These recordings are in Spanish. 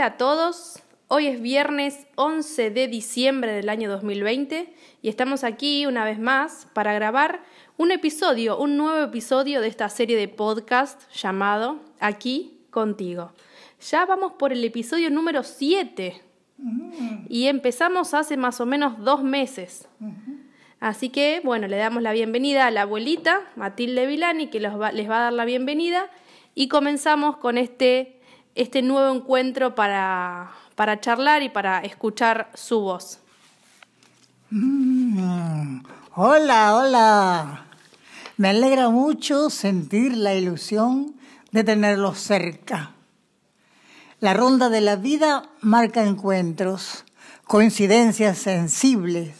Hola a todos, hoy es viernes 11 de diciembre del año 2020 y estamos aquí una vez más para grabar un episodio, un nuevo episodio de esta serie de podcast llamado Aquí contigo. Ya vamos por el episodio número 7 y empezamos hace más o menos dos meses. Así que, bueno, le damos la bienvenida a la abuelita, Matilde Vilani, que les va a dar la bienvenida y comenzamos con este este nuevo encuentro para, para charlar y para escuchar su voz. Mm, hola, hola. Me alegra mucho sentir la ilusión de tenerlos cerca. La ronda de la vida marca encuentros, coincidencias sensibles,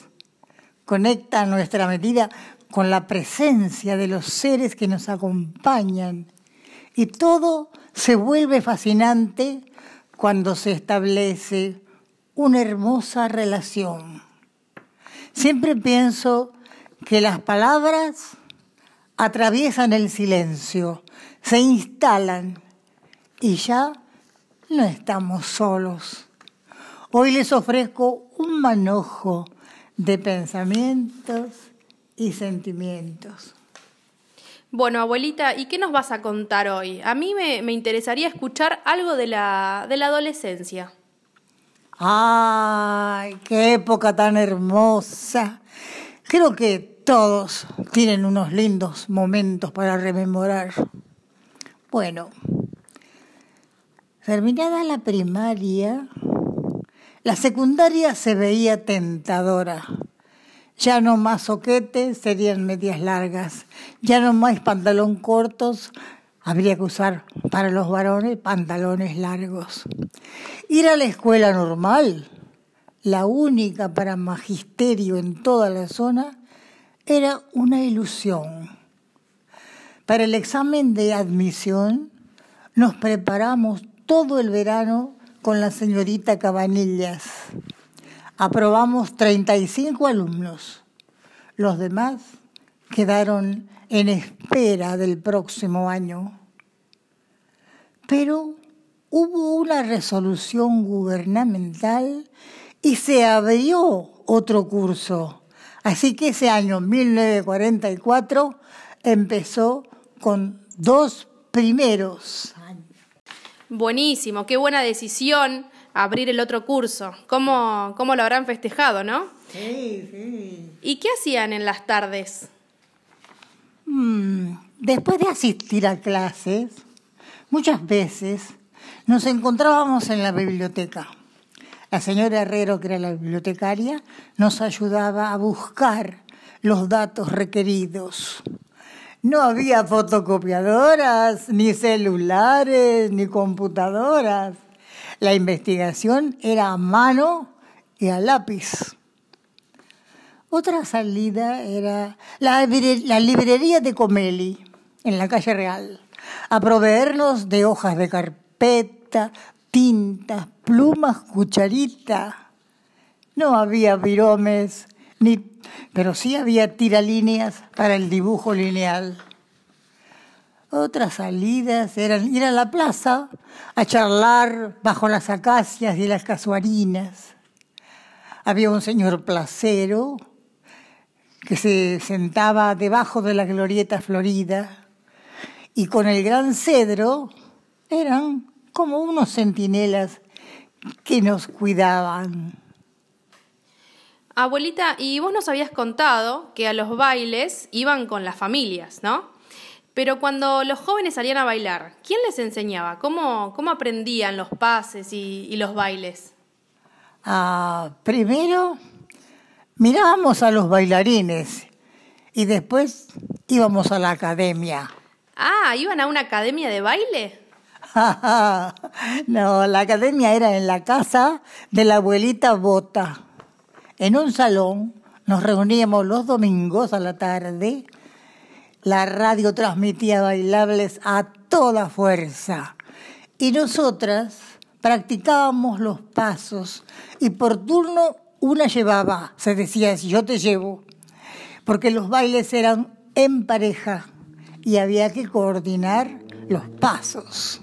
conecta nuestra medida con la presencia de los seres que nos acompañan y todo se vuelve fascinante cuando se establece una hermosa relación. Siempre pienso que las palabras atraviesan el silencio, se instalan y ya no estamos solos. Hoy les ofrezco un manojo de pensamientos y sentimientos. Bueno, abuelita, ¿y qué nos vas a contar hoy? A mí me, interesaría escuchar algo de la, de la adolescencia. ¡Ay, qué época tan hermosa! Creo que todos tienen unos lindos momentos para rememorar. Bueno, terminada la primaria, la secundaria se veía tentadora ya no más soquetes, serían medias largas. Ya no más pantalón cortos, habría que usar para los varones pantalones largos. Ir a la escuela normal, la única para magisterio en toda la zona, era una ilusión. Para el examen de admisión nos preparamos todo el verano con la señorita Cabanillas aprobamos 35 alumnos. Los demás quedaron en espera del próximo año. Pero hubo una resolución gubernamental y se abrió otro curso. Así que ese año 1944 empezó con dos primeros años. Buenísimo, qué buena decisión abrir el otro curso. ¿Cómo, cómo lo habrán festejado, no? Sí, sí. ¿Y qué hacían en las tardes? Mm, después de asistir a clases, muchas veces nos encontrábamos en la biblioteca. La señora Herrero, que era la bibliotecaria, nos ayudaba a buscar los datos requeridos. No había fotocopiadoras, ni celulares, ni computadoras. La investigación era a mano y a lápiz. Otra salida era la, librería de Comeli, en la calle Real, a proveernos de hojas de carpeta, tintas, plumas, cucharita. No había viromes, ni, pero sí había tiralíneas para el dibujo lineal. Otras salidas eran ir a la plaza a charlar bajo las acacias y las casuarinas. Había un señor placero que se sentaba debajo de la glorieta florida y con el gran cedro eran como unos centinelas que nos cuidaban. Abuelita, y vos nos habías contado que a los bailes iban con las familias, ¿no? Pero cuando los jóvenes salían a bailar, ¿quién les enseñaba? ¿Cómo, cómo aprendían los pases y, los bailes? Ah, primero mirábamos a los bailarines y después íbamos a la academia. Ah, ¿iban a una academia de baile? no, la academia era en la casa de la abuelita Bota. En un salón nos reuníamos los domingos a la tarde la radio transmitía bailables a toda fuerza y nosotras practicábamos los pasos y por turno una llevaba, se decía, si yo te llevo, porque los bailes eran en pareja y había que coordinar los pasos.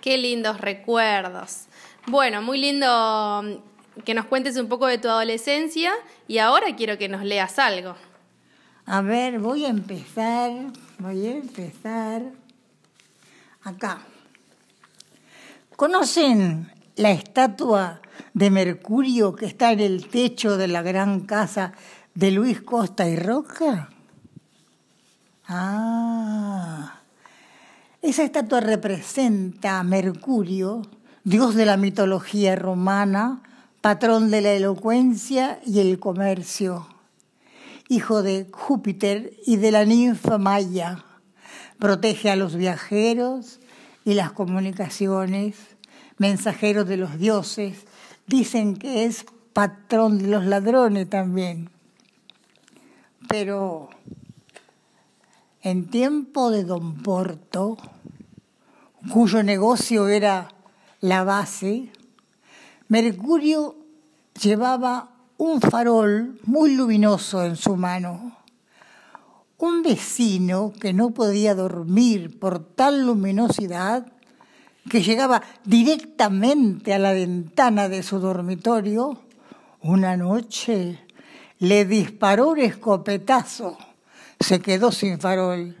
Qué lindos recuerdos. Bueno, muy lindo mm, que nos cuentes un poco de tu adolescencia y ahora quiero que nos leas algo. A ver, voy a empezar, voy a empezar acá. ¿Conocen la estatua de Mercurio que está en el techo de la gran casa de Luis Costa y Roca? Ah, esa estatua representa a Mercurio, dios de la mitología romana, patrón de la elocuencia y el comercio, hijo de Júpiter y de la ninfa Maya. Protege a los viajeros y las comunicaciones, mensajero de los dioses. Dicen que es patrón de los ladrones también. Pero en tiempo de Don Porto, cuyo negocio era la base, Mercurio llevaba un farol muy luminoso en su mano. Un vecino que no podía dormir por tal luminosidad, que llegaba directamente a la ventana de su dormitorio, una noche le disparó un escopetazo se quedó sin farol.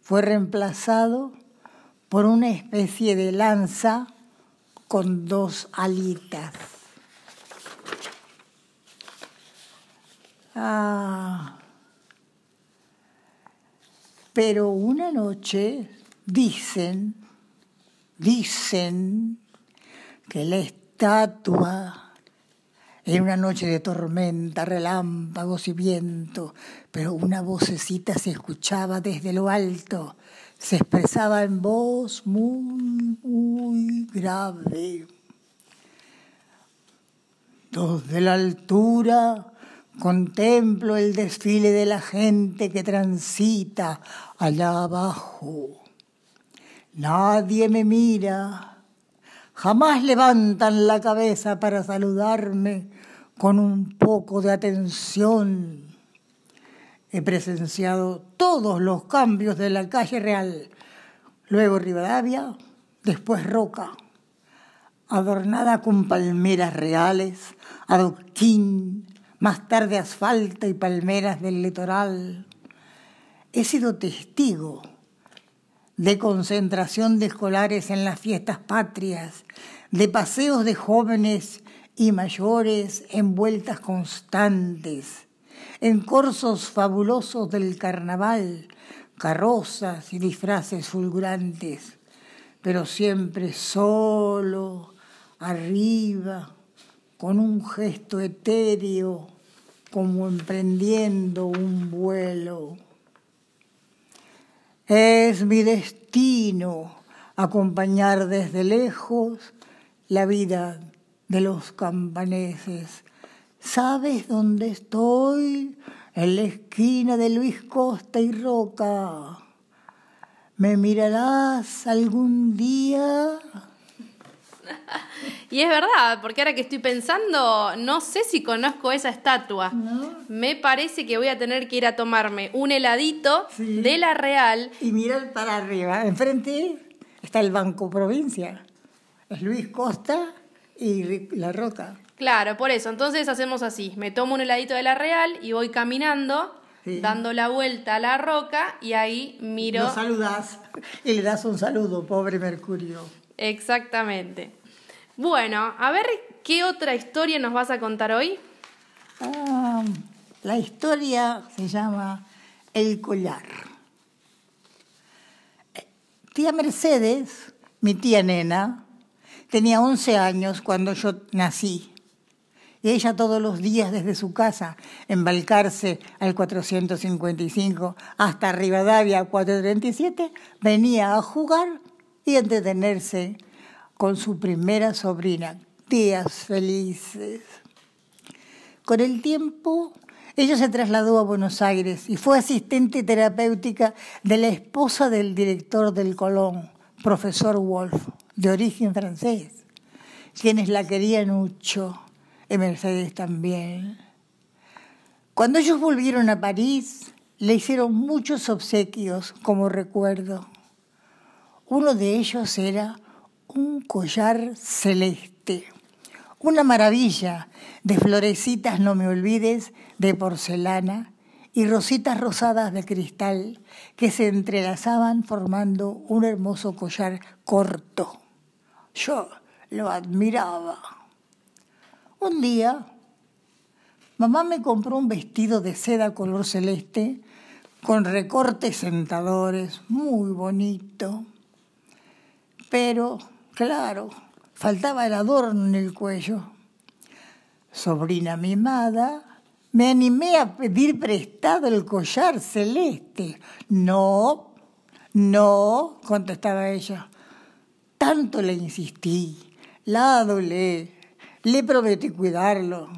Fue reemplazado por una especie de lanza con dos alitas. Ah. Pero una noche dicen, dicen que la estatua en una noche de tormenta, relámpagos y viento, pero una vocecita se escuchaba desde lo alto, se expresaba en voz muy, muy grave. Desde la altura contemplo el desfile de la gente que transita allá abajo. Nadie me mira, jamás levantan la cabeza para saludarme con un poco de atención. He presenciado todos los cambios de la calle real, luego Rivadavia, después Roca, adornada con palmeras reales, adoquín, más tarde asfalto y palmeras del litoral. He sido testigo de concentración de escolares en las fiestas patrias, de paseos de jóvenes y mayores en vueltas constantes, en corsos fabulosos del carnaval, carrozas y disfraces fulgurantes, pero siempre solo, arriba, con un gesto etéreo, como emprendiendo un vuelo. Es mi destino acompañar desde lejos la vida de los campaneses. ¿Sabes dónde estoy? En la esquina de Luis Costa y Roca. ¿Me mirarás algún día? Y es verdad, porque ahora que estoy pensando, no sé si conozco esa estatua. Me parece que voy a tener que ir a tomarme un heladito de la Real. Y mirar para arriba. Enfrente está el Banco Provincia. Es Luis Costa y La Roca. Claro, por eso. Entonces hacemos así. Me tomo un heladito de la Real y voy caminando. dando la vuelta a la roca y ahí miro. Lo saludas y le das un saludo, pobre Mercurio. Exactamente. Bueno, a ver qué otra historia nos vas a contar hoy. Ah, la historia se llama El collar. Tía Mercedes, mi tía nena, tenía 11 años cuando yo nací. Y ella todos los días desde su casa, embalcarse al 455 hasta Rivadavia 437, venía a jugar y entretenerse con su primera sobrina, días felices. Con el tiempo, ella se trasladó a Buenos Aires y fue asistente terapéutica de la esposa del director del Colón, profesor Wolf, de origen francés, quienes la querían mucho, y Mercedes también. Cuando ellos volvieron a París, le hicieron muchos obsequios como recuerdo. Uno de ellos era un collar celeste, una maravilla de florecitas, no me olvides, de porcelana y rositas rosadas de cristal que se entrelazaban formando un hermoso collar corto. Yo lo admiraba. Un día, mamá me compró un vestido de seda color celeste con recortes sentadores, muy bonito. Pero, claro, faltaba el adorno en el cuello. Sobrina mimada, me animé a pedir prestado el collar celeste. No, no, contestaba ella. Tanto le insistí, la adolé, le prometí cuidarlo,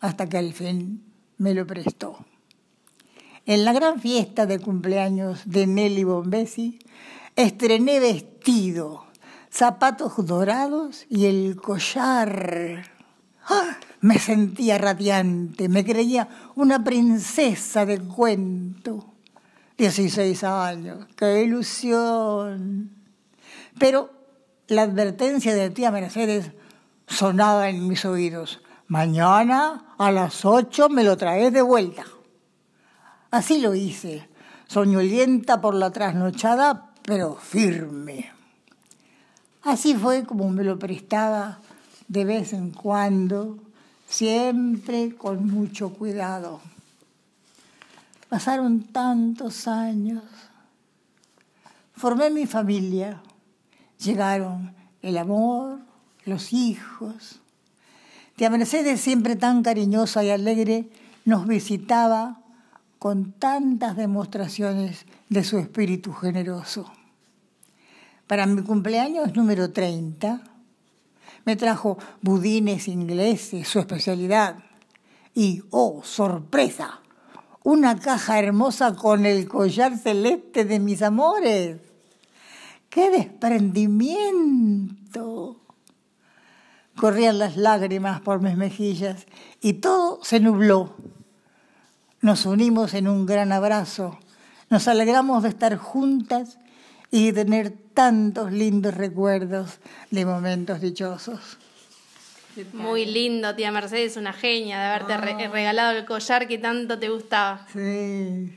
hasta que al fin me lo prestó. En la gran fiesta de cumpleaños de Nelly Bombesi, estrené vestido, zapatos dorados y el collar. ¡Ah! Me sentía radiante, me creía una princesa de cuento. Dieciséis años, qué ilusión. Pero la advertencia de tía Mercedes sonaba en mis oídos. Mañana a las ocho me lo traes de vuelta. Así lo hice, soñolienta por la trasnochada, pero firme. Así fue como me lo prestaba de vez en cuando, siempre con mucho cuidado. Pasaron tantos años. Formé mi familia. Llegaron el amor, los hijos. Tía Mercedes, siempre tan cariñosa y alegre, nos visitaba con tantas demostraciones de su espíritu generoso. Para mi cumpleaños número 30, me trajo budines ingleses, su especialidad. Y, oh, sorpresa, una caja hermosa con el collar celeste de mis amores. ¡Qué desprendimiento! Corrían las lágrimas por mis mejillas y todo se nubló nos unimos en un gran abrazo, nos alegramos de estar juntas y tener tantos lindos recuerdos de momentos dichosos. Muy lindo, tía Mercedes, una genia de haberte ah. regalado el collar que tanto te gustaba. Sí.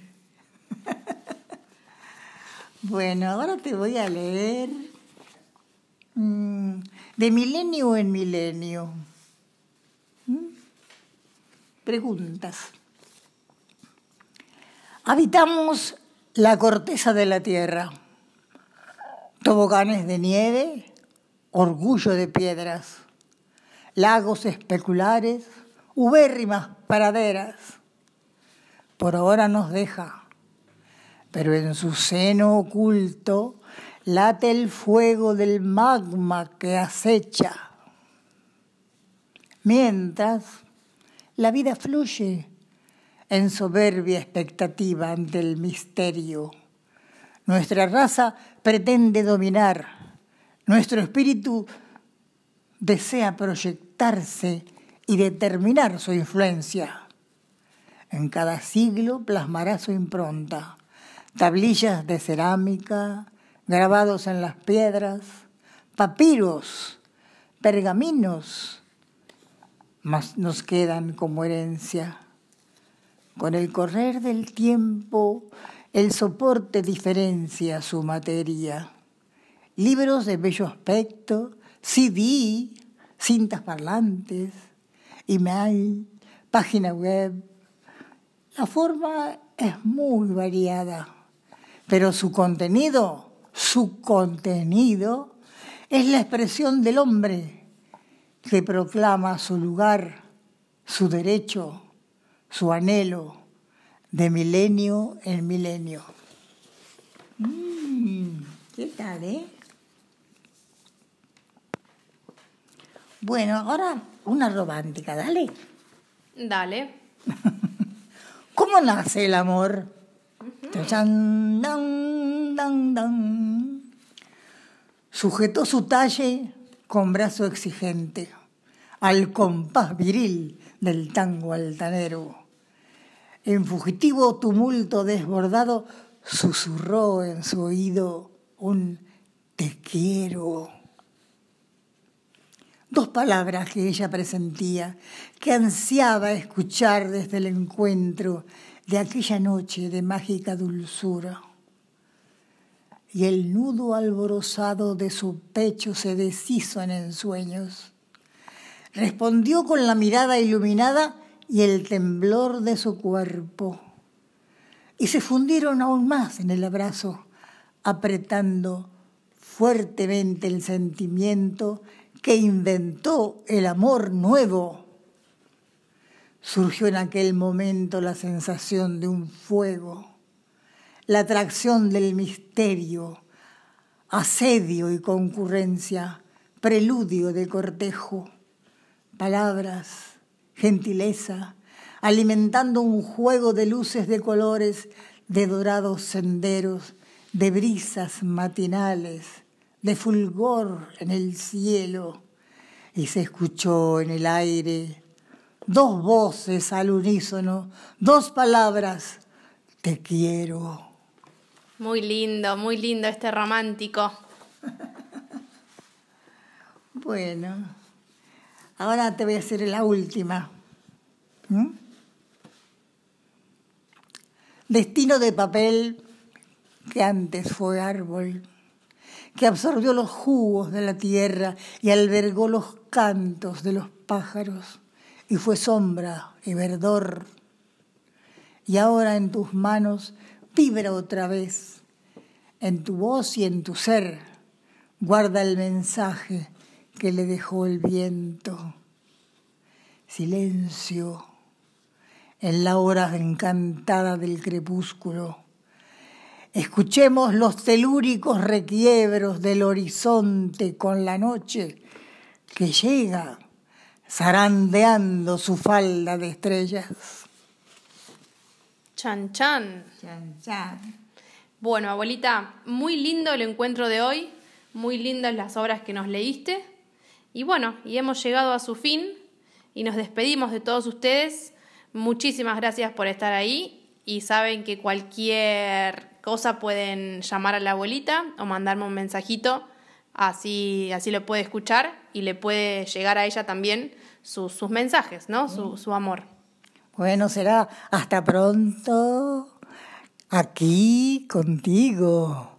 bueno, ahora te voy a leer mm, de milenio en milenio. ¿Mm? Preguntas. Habitamos la corteza de la tierra, toboganes de nieve, orgullo de piedras, lagos especulares, ubérrimas praderas. Por ahora nos deja, pero en su seno oculto late el fuego del magma que acecha. Mientras la vida fluye en soberbia expectativa ante el misterio. Nuestra raza pretende dominar, nuestro espíritu desea proyectarse y determinar su influencia. En cada siglo plasmará su impronta, tablillas de cerámica, grabados en las piedras, papiros, pergaminos, más nos quedan como herencia. Con el correr del tiempo, el soporte diferencia su materia. Libros de bello aspecto, CD, cintas parlantes, email, página web. La forma es muy variada, pero su contenido, su contenido, es la expresión del hombre que proclama su lugar, su derecho, su anhelo de milenio en milenio. Mm, ¿Qué tal, eh? Bueno, ahora una romántica, dale. Dale. ¿Cómo nace el amor? Sujetó su talle con brazo exigente al compás viril del tango altanero. En fugitivo tumulto desbordado susurró en su oído un te quiero. dos palabras que ella presentía, que ansiaba escuchar desde el encuentro de aquella noche de mágica dulzura. Y el nudo alborozado de su pecho se deshizo en ensueños. Respondió con la mirada iluminada y el temblor de su cuerpo. Y se fundieron aún más en el abrazo, apretando fuertemente el sentimiento que inventó el amor nuevo. Surgió en aquel momento la sensación de un fuego, la atracción del misterio, asedio y concurrencia, preludio de cortejo, palabras, gentileza, alimentando un juego de luces de colores, de dorados senderos, de brisas matinales, de fulgor en el cielo, y se escuchó en el aire dos voces al unísono, dos palabras, te quiero. Muy lindo, muy lindo este romántico. bueno, ahora te voy a hacer la última. ¿Mm? Destino de papel que antes fue árbol, que absorbió los jugos de la tierra y albergó los cantos de los pájaros, y fue sombra y verdor. Y ahora en tus manos vibra otra vez, en tu voz y en tu ser, guarda el mensaje que le dejó el viento. Silencio en la hora encantada del crepúsculo Escuchemos los telúricos requiebros del horizonte con la noche que llega zarandeando su falda de estrellas. Chan chan. Chan chan. Bueno, abuelita, muy lindo el encuentro de hoy, muy lindas las obras que nos leíste. Y bueno, y hemos llegado a su fin y nos despedimos de todos ustedes. Muchísimas gracias por estar ahí y saben que cualquier cosa pueden llamar a la abuelita o mandarme un mensajito, así, así lo puede escuchar y le puede llegar a ella también sus mensajes, ¿no? Su, su amor. Bueno, será hasta pronto aquí contigo.